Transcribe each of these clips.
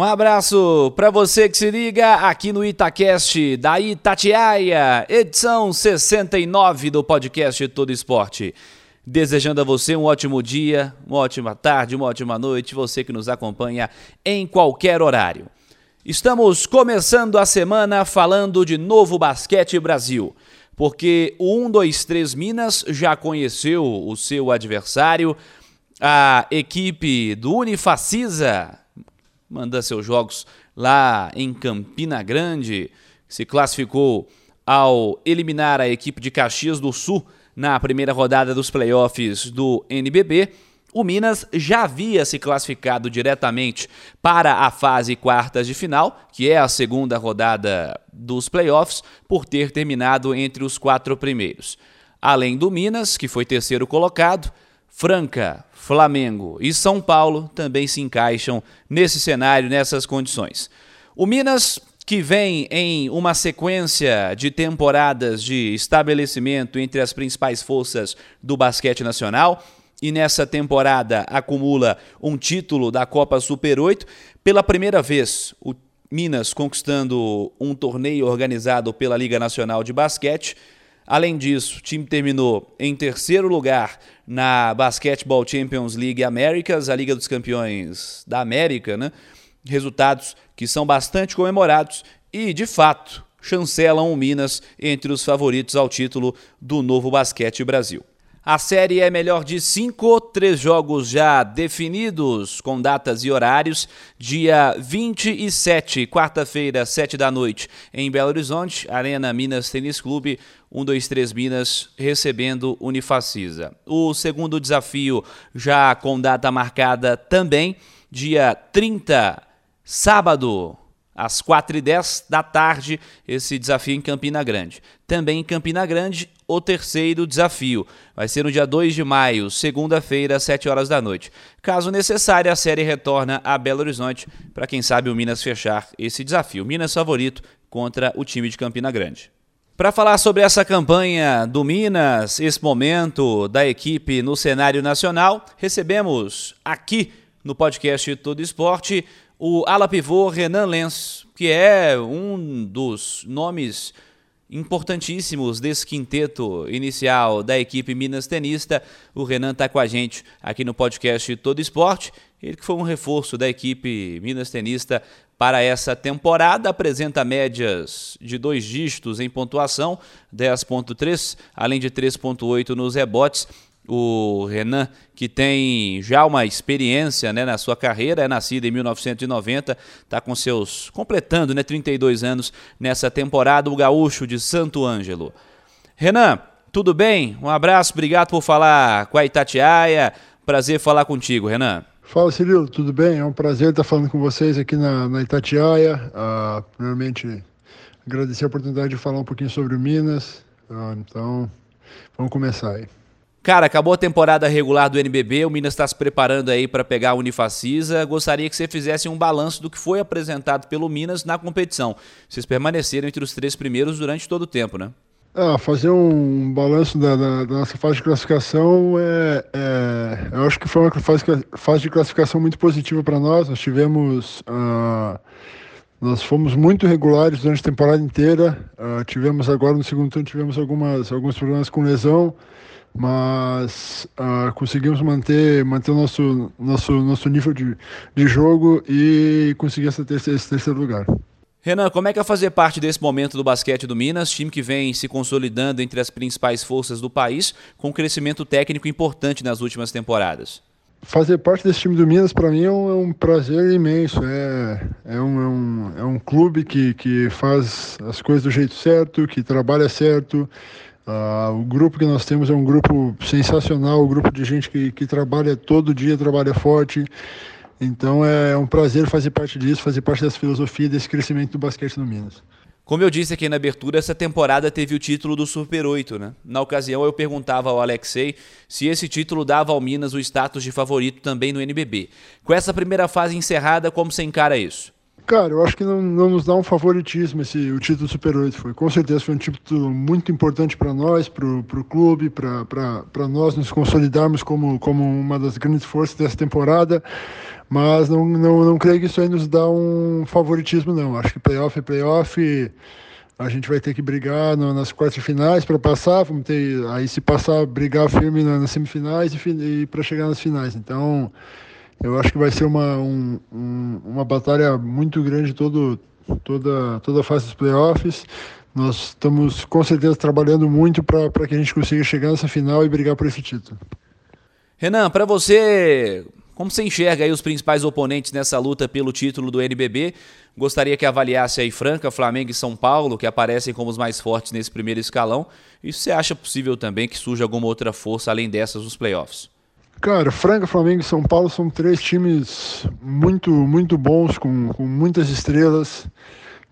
Um abraço para você que se liga aqui no Itacast da Itatiaia, edição 69 do podcast Todo Esporte. Desejando a você um ótimo dia, uma ótima tarde, uma ótima noite, você que nos acompanha em qualquer horário. Estamos começando a semana falando de novo basquete Brasil, porque o 123 Minas já conheceu o seu adversário, a equipe do Unifacisa manda seus jogos lá em Campina Grande, se classificou ao eliminar a equipe de Caxias do Sul na primeira rodada dos playoffs do NBB. O Minas já havia se classificado diretamente para a fase quartas de final, que é a segunda rodada dos playoffs, por ter terminado entre os quatro primeiros. Além do Minas, que foi terceiro colocado, Franca, Flamengo e São Paulo também se encaixam nesse cenário, nessas condições. O Minas, que vem em uma sequência de temporadas de estabelecimento entre as principais forças do basquete nacional, e nessa temporada acumula um título da Copa Super 8. Pela primeira vez, o Minas conquistando um torneio organizado pela Liga Nacional de Basquete. Além disso, o time terminou em terceiro lugar na Basketball Champions League Américas, a Liga dos Campeões da América, né? Resultados que são bastante comemorados e, de fato, chancelam o Minas entre os favoritos ao título do novo Basquete Brasil. A série é melhor de cinco, três jogos já definidos com datas e horários. Dia 27, quarta-feira, 7 da noite, em Belo Horizonte, Arena Minas Tênis Clube, 123 Minas recebendo Unifacisa. O segundo desafio já com data marcada também, dia 30, sábado, às 4h10 da tarde, esse desafio em Campina Grande. Também em Campina Grande, o terceiro desafio. Vai ser no dia 2 de maio, segunda-feira, às 7 horas da noite. Caso necessário, a série retorna a Belo Horizonte para quem sabe o Minas fechar esse desafio. Minas favorito contra o time de Campina Grande. Para falar sobre essa campanha do Minas, esse momento da equipe no cenário nacional, recebemos aqui no podcast Todo Esporte o ala pivô Renan Lenz, que é um dos nomes importantíssimos desse quinteto inicial da equipe Minas Tenista. O Renan está com a gente aqui no podcast Todo Esporte. Ele que foi um reforço da equipe Minas Tenista para essa temporada, apresenta médias de dois dígitos em pontuação, 10.3, além de 3.8 nos rebotes o Renan, que tem já uma experiência né, na sua carreira, é nascido em 1990, está com seus. completando né, 32 anos nessa temporada, o gaúcho de Santo Ângelo. Renan, tudo bem? Um abraço, obrigado por falar com a Itatiaia. Prazer falar contigo, Renan. Fala, Cirilo, tudo bem? É um prazer estar falando com vocês aqui na, na Itatiaia. Uh, primeiramente, agradecer a oportunidade de falar um pouquinho sobre o Minas. Uh, então, vamos começar aí. Cara, acabou a temporada regular do NBB, o Minas está se preparando aí para pegar a Unifacisa. Gostaria que você fizesse um balanço do que foi apresentado pelo Minas na competição. Vocês permaneceram entre os três primeiros durante todo o tempo, né? Ah, fazer um balanço da, da, da nossa fase de classificação, é, é, eu acho que foi uma fase, fase de classificação muito positiva para nós. Nós tivemos. Uh, nós fomos muito regulares durante a temporada inteira. Uh, tivemos agora no segundo turno tivemos algumas, alguns problemas com lesão mas uh, conseguimos manter manter o nosso nosso nosso nível de, de jogo e conseguir essa terceira, esse terceiro lugar. Renan, como é que é fazer parte desse momento do basquete do Minas, time que vem se consolidando entre as principais forças do país, com um crescimento técnico importante nas últimas temporadas? Fazer parte desse time do Minas, para mim, é um, é um, prazer imenso. É, é, um, é, um, é um clube que, que faz as coisas do jeito certo, que trabalha certo, Uh, o grupo que nós temos é um grupo sensacional, um grupo de gente que, que trabalha todo dia, trabalha forte. Então é um prazer fazer parte disso, fazer parte dessa filosofia, desse crescimento do basquete no Minas. Como eu disse aqui na abertura, essa temporada teve o título do Super 8, né? Na ocasião eu perguntava ao Alexei se esse título dava ao Minas o status de favorito também no NBB. Com essa primeira fase encerrada, como você encara isso? Cara, eu acho que não, não nos dá um favoritismo esse, o título Super 8. Foi, com certeza foi um título muito importante para nós, para o clube, para nós nos consolidarmos como, como uma das grandes forças dessa temporada. Mas não, não, não creio que isso aí nos dá um favoritismo, não. Acho que playoff é playoff. A gente vai ter que brigar no, nas quartas finais para passar. Vamos ter, aí, se passar, brigar firme nas semifinais e, e para chegar nas finais. Então. Eu acho que vai ser uma, um, um, uma batalha muito grande todo, toda, toda a fase dos playoffs. Nós estamos com certeza trabalhando muito para que a gente consiga chegar nessa final e brigar por esse título. Renan, para você, como você enxerga aí os principais oponentes nessa luta pelo título do NBB? Gostaria que avaliasse aí Franca, Flamengo e São Paulo, que aparecem como os mais fortes nesse primeiro escalão. E você acha possível também que surja alguma outra força além dessas nos playoffs? Cara, Franca, Flamengo e São Paulo são três times muito, muito bons, com, com muitas estrelas.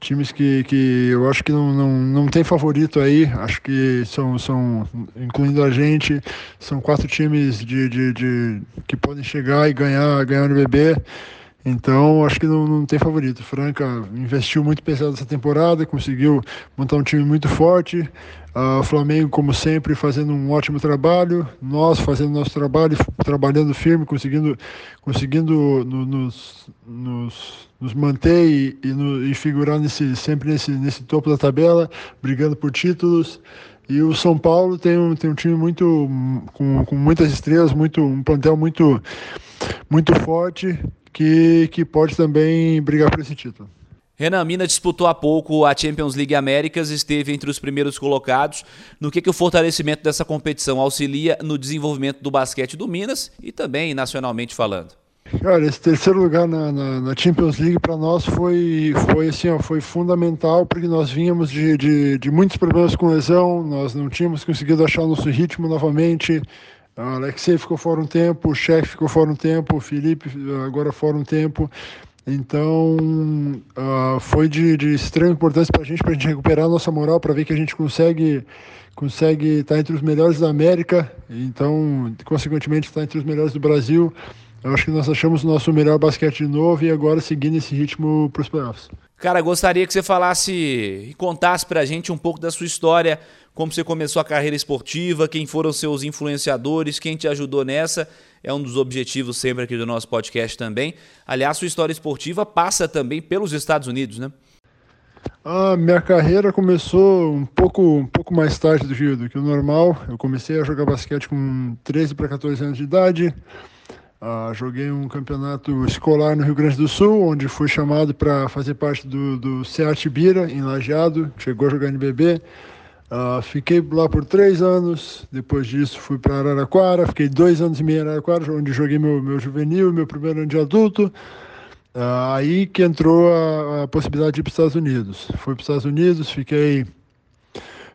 Times que, que eu acho que não, não, não tem favorito aí. Acho que são, são, incluindo a gente, são quatro times de, de, de que podem chegar e ganhar, ganhar BB. Então, acho que não, não tem favorito. Franca investiu muito pesado essa temporada, conseguiu montar um time muito forte. Uh, o Flamengo, como sempre, fazendo um ótimo trabalho. Nós fazendo nosso trabalho, trabalhando firme, conseguindo, conseguindo no, nos, nos, nos, manter e, e, no, e, figurar nesse, sempre nesse, nesse topo da tabela, brigando por títulos. E o São Paulo tem um, tem um time muito com, com muitas estrelas, muito, um plantel muito, muito forte que, que pode também brigar por esse título. Renan, Mina disputou há pouco a Champions League Américas, esteve entre os primeiros colocados. No que, que o fortalecimento dessa competição auxilia no desenvolvimento do basquete do Minas e também nacionalmente falando? Cara, esse terceiro lugar na, na, na Champions League para nós foi, foi, assim, ó, foi fundamental porque nós vínhamos de, de, de muitos problemas com lesão, nós não tínhamos conseguido achar o nosso ritmo novamente. Alexei ficou fora um tempo, o Chefe ficou fora um tempo, o Felipe agora fora um tempo. Então, uh, foi de, de extrema importância para a gente, para a gente recuperar a nossa moral, para ver que a gente consegue consegue estar tá entre os melhores da América, então, consequentemente, estar tá entre os melhores do Brasil. Eu acho que nós achamos o nosso melhor basquete de novo e agora seguindo esse ritmo para os playoffs. Cara, gostaria que você falasse e contasse para a gente um pouco da sua história, como você começou a carreira esportiva, quem foram seus influenciadores, quem te ajudou nessa. É um dos objetivos sempre aqui do nosso podcast também. Aliás, sua história esportiva passa também pelos Estados Unidos, né? A minha carreira começou um pouco, um pouco mais tarde do que, do que o normal. Eu comecei a jogar basquete com 13 para 14 anos de idade. Uh, joguei um campeonato escolar no Rio Grande do Sul, onde fui chamado para fazer parte do, do Seat Bira, em Lajeado. Chegou a jogar NBB. Uh, fiquei lá por três anos, depois disso fui para Araraquara, fiquei dois anos e meio em Araraquara, onde joguei meu, meu juvenil, meu primeiro ano de adulto. Uh, aí que entrou a, a, possibilidade de ir para os Estados Unidos. Fui para os Estados Unidos, fiquei,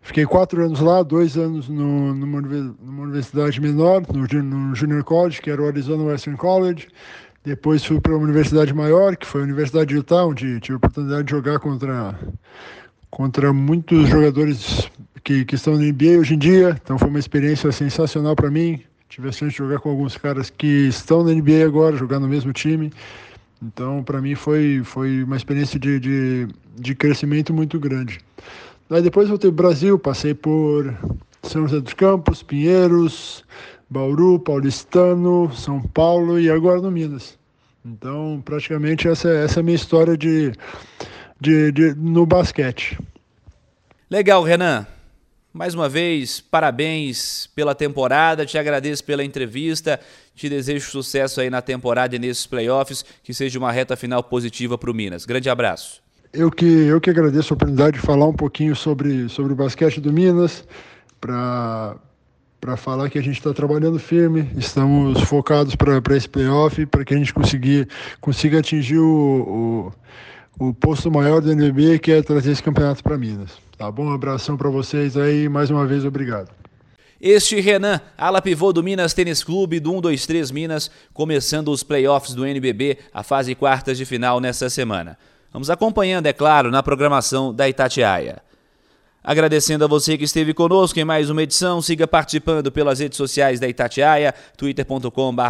fiquei quatro anos lá, dois anos no, numa, numa universidade menor, no, no Junior College, que era o Arizona Western College. Depois fui para uma universidade maior, que foi a Universidade de Utah, onde tive a oportunidade de jogar contra contra muitos jogadores que, que estão na NBA hoje em dia. Então foi uma experiência sensacional para mim. Tive a chance de jogar com alguns caras que estão na NBA agora, jogar no mesmo time. Então, para mim, foi, foi uma experiência de, de, de crescimento muito grande. Daí depois voltei para o Brasil, passei por São José dos Campos, Pinheiros, Bauru, Paulistano, São Paulo e agora no Minas. Então, praticamente essa, essa é a minha história de, de, de, no basquete. Legal, Renan. Mais uma vez, parabéns pela temporada, te agradeço pela entrevista, te desejo sucesso aí na temporada e nesses playoffs, que seja uma reta final positiva para o Minas. Grande abraço. Eu que, eu que agradeço a oportunidade de falar um pouquinho sobre, sobre o basquete do Minas, para falar que a gente está trabalhando firme, estamos focados para esse playoff, para que a gente conseguir, consiga atingir o, o o posto maior do NBB, que é trazer esse campeonato para Minas. Tá bom? Um abração para vocês aí, mais uma vez, obrigado. Este Renan, ala pivô do Minas Tênis Clube do 123 Minas, começando os playoffs do NBB, a fase quartas de final nessa semana. Vamos acompanhando, é claro, na programação da Itatiaia. Agradecendo a você que esteve conosco em mais uma edição, siga participando pelas redes sociais da Itatiaia, twitter.com.br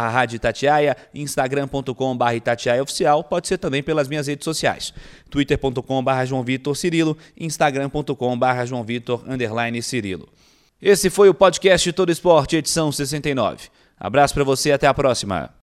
instagram.com.br Itatiaia Oficial, pode ser também pelas minhas redes sociais, twitter.com.br João Vitor Cirilo, instagram.com.br João Vitor Cirilo. Esse foi o podcast Todo Esporte, edição 69. Abraço para você e até a próxima.